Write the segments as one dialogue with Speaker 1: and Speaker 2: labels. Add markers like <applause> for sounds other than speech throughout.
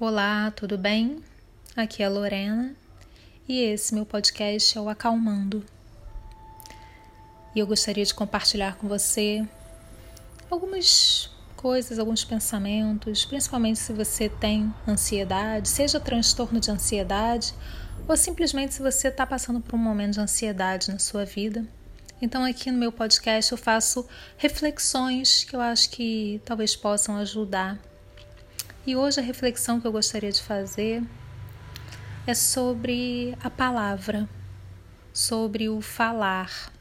Speaker 1: Olá, tudo bem? Aqui é Lorena e esse meu podcast é o Acalmando. E eu gostaria de compartilhar com você algumas coisas, alguns pensamentos, principalmente se você tem ansiedade, seja transtorno de ansiedade ou simplesmente se você está passando por um momento de ansiedade na sua vida. Então, aqui no meu podcast, eu faço reflexões que eu acho que talvez possam ajudar e hoje a reflexão que eu gostaria de fazer é sobre a palavra, sobre o falar.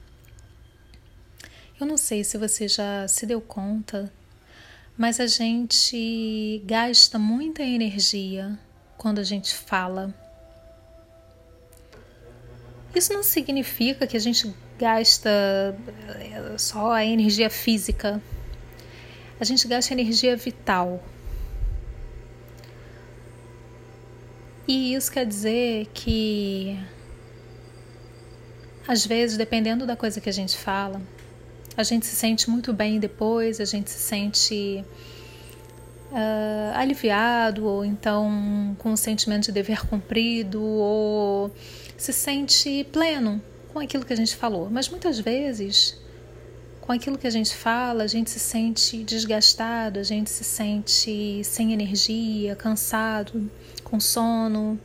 Speaker 1: Eu não sei se você já se deu conta, mas a gente gasta muita energia quando a gente fala. Isso não significa que a gente gasta eh, só a energia física. A gente gasta energia vital. E isso quer dizer que, às vezes, dependendo da coisa que a gente fala, a gente se sente muito bem depois, a gente se sente uh, aliviado, ou então com um sentimento de dever cumprido, ou se sente pleno com aquilo que a gente falou. Mas muitas vezes, com aquilo que a gente fala, a gente se sente desgastado, a gente se sente sem energia, cansado com sono,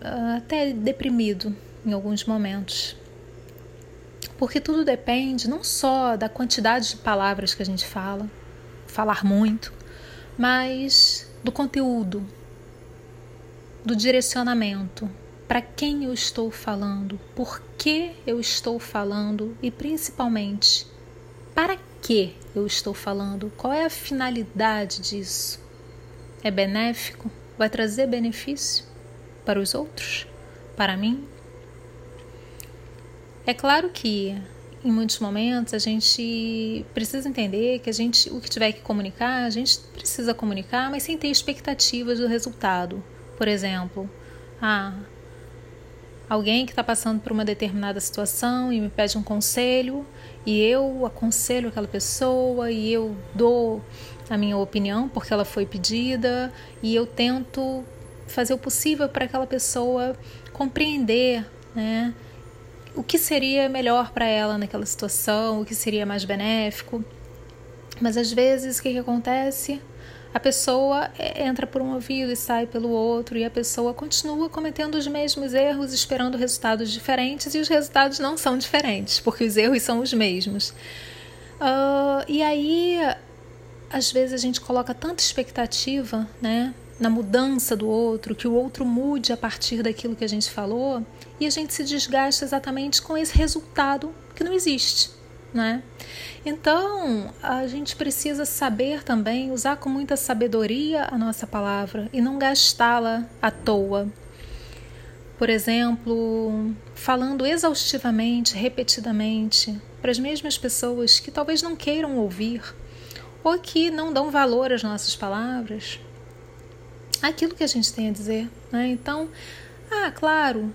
Speaker 1: ah, até deprimido em alguns momentos. Porque tudo depende não só da quantidade de palavras que a gente fala, falar muito, mas do conteúdo, do direcionamento, para quem eu estou falando, por que eu estou falando e principalmente para que eu estou falando, qual é a finalidade disso? É benéfico? vai trazer benefício para os outros, para mim? É claro que em muitos momentos a gente precisa entender que a gente o que tiver que comunicar, a gente precisa comunicar, mas sem ter expectativas do resultado. Por exemplo, ah, alguém que está passando por uma determinada situação e me pede um conselho e eu aconselho aquela pessoa e eu dou a minha opinião porque ela foi pedida e eu tento fazer o possível para aquela pessoa compreender, né, o que seria melhor para ela naquela situação, o que seria mais benéfico. Mas às vezes o que, que acontece? A pessoa é, entra por um ouvido e sai pelo outro, e a pessoa continua cometendo os mesmos erros, esperando resultados diferentes, e os resultados não são diferentes, porque os erros são os mesmos. Uh, e aí às vezes a gente coloca tanta expectativa, né, na mudança do outro, que o outro mude a partir daquilo que a gente falou, e a gente se desgasta exatamente com esse resultado que não existe, né? Então, a gente precisa saber também usar com muita sabedoria a nossa palavra e não gastá-la à toa. Por exemplo, falando exaustivamente, repetidamente, para as mesmas pessoas que talvez não queiram ouvir, ou que não dão valor às nossas palavras, aquilo que a gente tem a dizer. Né? Então, ah, claro,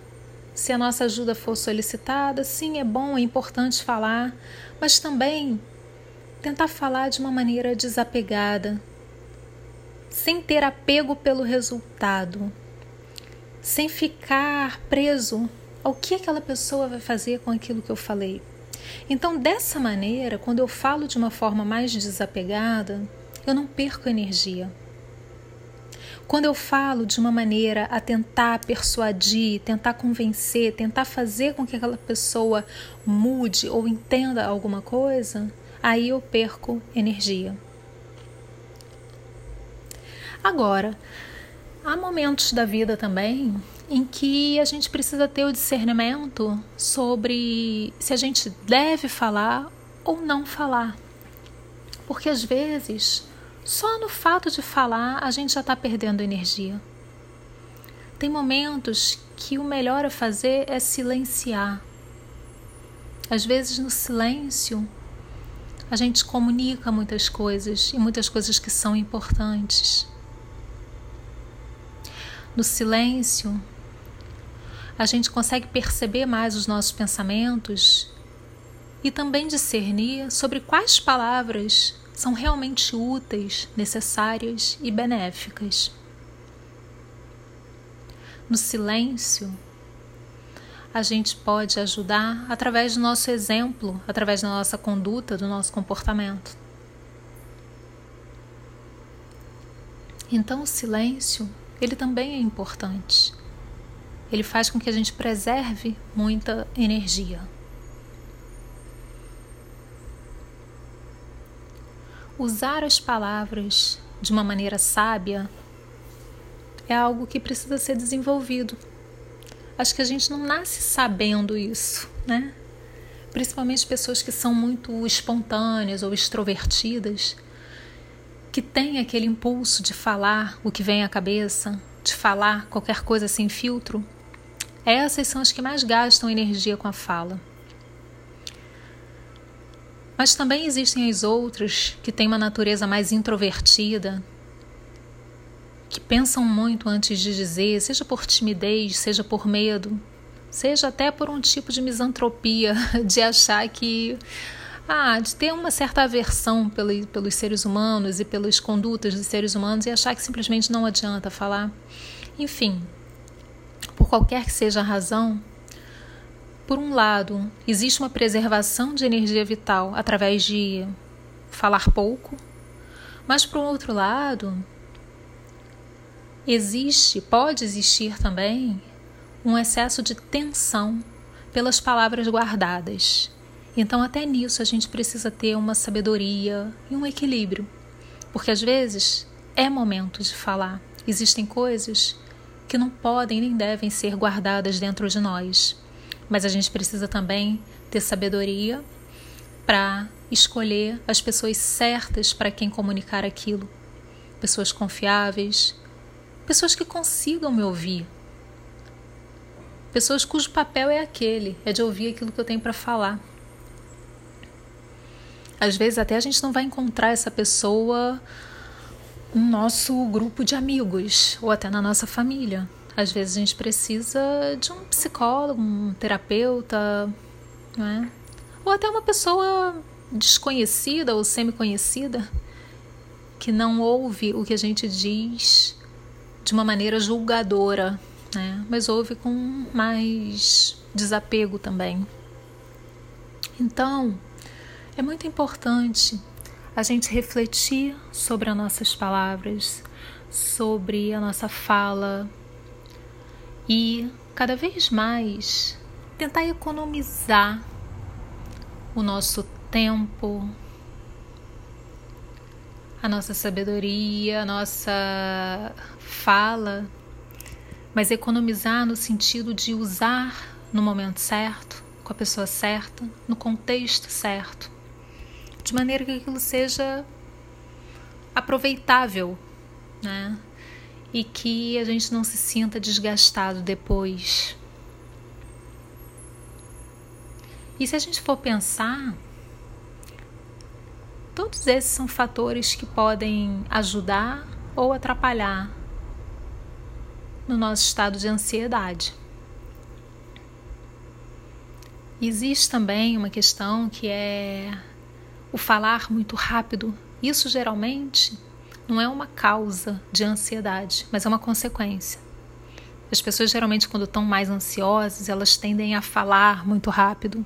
Speaker 1: se a nossa ajuda for solicitada, sim, é bom, é importante falar, mas também tentar falar de uma maneira desapegada, sem ter apego pelo resultado, sem ficar preso ao que aquela pessoa vai fazer com aquilo que eu falei. Então, dessa maneira, quando eu falo de uma forma mais desapegada, eu não perco energia. Quando eu falo de uma maneira a tentar persuadir, tentar convencer, tentar fazer com que aquela pessoa mude ou entenda alguma coisa, aí eu perco energia. Agora, há momentos da vida também em que a gente precisa ter o discernimento sobre se a gente deve falar ou não falar. Porque às vezes, só no fato de falar, a gente já está perdendo energia. Tem momentos que o melhor a fazer é silenciar. Às vezes, no silêncio, a gente comunica muitas coisas e muitas coisas que são importantes. No silêncio, a gente consegue perceber mais os nossos pensamentos e também discernir sobre quais palavras são realmente úteis, necessárias e benéficas. no silêncio, a gente pode ajudar através do nosso exemplo, através da nossa conduta, do nosso comportamento. Então, o silêncio, ele também é importante. Ele faz com que a gente preserve muita energia. Usar as palavras de uma maneira sábia é algo que precisa ser desenvolvido. Acho que a gente não nasce sabendo isso, né? Principalmente pessoas que são muito espontâneas ou extrovertidas, que têm aquele impulso de falar o que vem à cabeça, de falar qualquer coisa sem filtro. Essas são as que mais gastam energia com a fala. Mas também existem as outras que têm uma natureza mais introvertida, que pensam muito antes de dizer, seja por timidez, seja por medo, seja até por um tipo de misantropia, <laughs> de achar que. Ah, de ter uma certa aversão pelo, pelos seres humanos e pelas condutas dos seres humanos e achar que simplesmente não adianta falar. Enfim, por qualquer que seja a razão, por um lado, existe uma preservação de energia vital através de falar pouco, mas por outro lado, existe, pode existir também, um excesso de tensão pelas palavras guardadas. Então, até nisso, a gente precisa ter uma sabedoria e um equilíbrio, porque às vezes é momento de falar. Existem coisas que não podem nem devem ser guardadas dentro de nós, mas a gente precisa também ter sabedoria para escolher as pessoas certas para quem comunicar aquilo, pessoas confiáveis, pessoas que consigam me ouvir. Pessoas cujo papel é aquele, é de ouvir aquilo que eu tenho para falar. Às vezes até a gente não vai encontrar essa pessoa no nosso grupo de amigos ou até na nossa família. Às vezes a gente precisa de um psicólogo, um terapeuta, é? ou até uma pessoa desconhecida ou semi-conhecida que não ouve o que a gente diz de uma maneira julgadora, né? mas ouve com mais desapego também. Então, é muito importante a gente refletir sobre as nossas palavras, sobre a nossa fala e cada vez mais tentar economizar o nosso tempo, a nossa sabedoria, a nossa fala, mas economizar no sentido de usar no momento certo, com a pessoa certa, no contexto certo, de maneira que aquilo seja aproveitável, né? E que a gente não se sinta desgastado depois. E se a gente for pensar, Todos esses são fatores que podem ajudar ou atrapalhar no nosso estado de ansiedade. Existe também uma questão que é o falar muito rápido. Isso geralmente não é uma causa de ansiedade, mas é uma consequência. As pessoas geralmente quando estão mais ansiosas, elas tendem a falar muito rápido,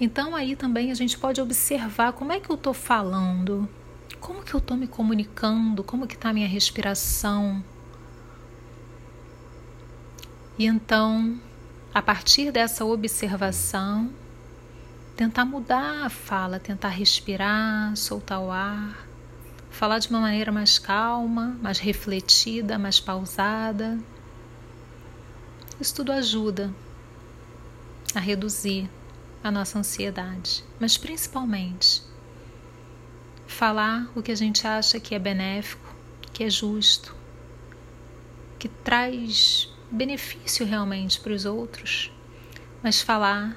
Speaker 1: então aí também a gente pode observar como é que eu estou falando, como que eu estou me comunicando, como que está a minha respiração. E então, a partir dessa observação, tentar mudar a fala, tentar respirar, soltar o ar, falar de uma maneira mais calma, mais refletida, mais pausada. Isso tudo ajuda a reduzir a nossa ansiedade, mas principalmente falar o que a gente acha que é benéfico, que é justo, que traz benefício realmente para os outros, mas falar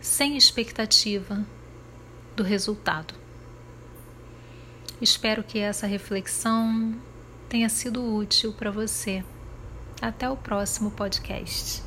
Speaker 1: sem expectativa do resultado. Espero que essa reflexão tenha sido útil para você. Até o próximo podcast.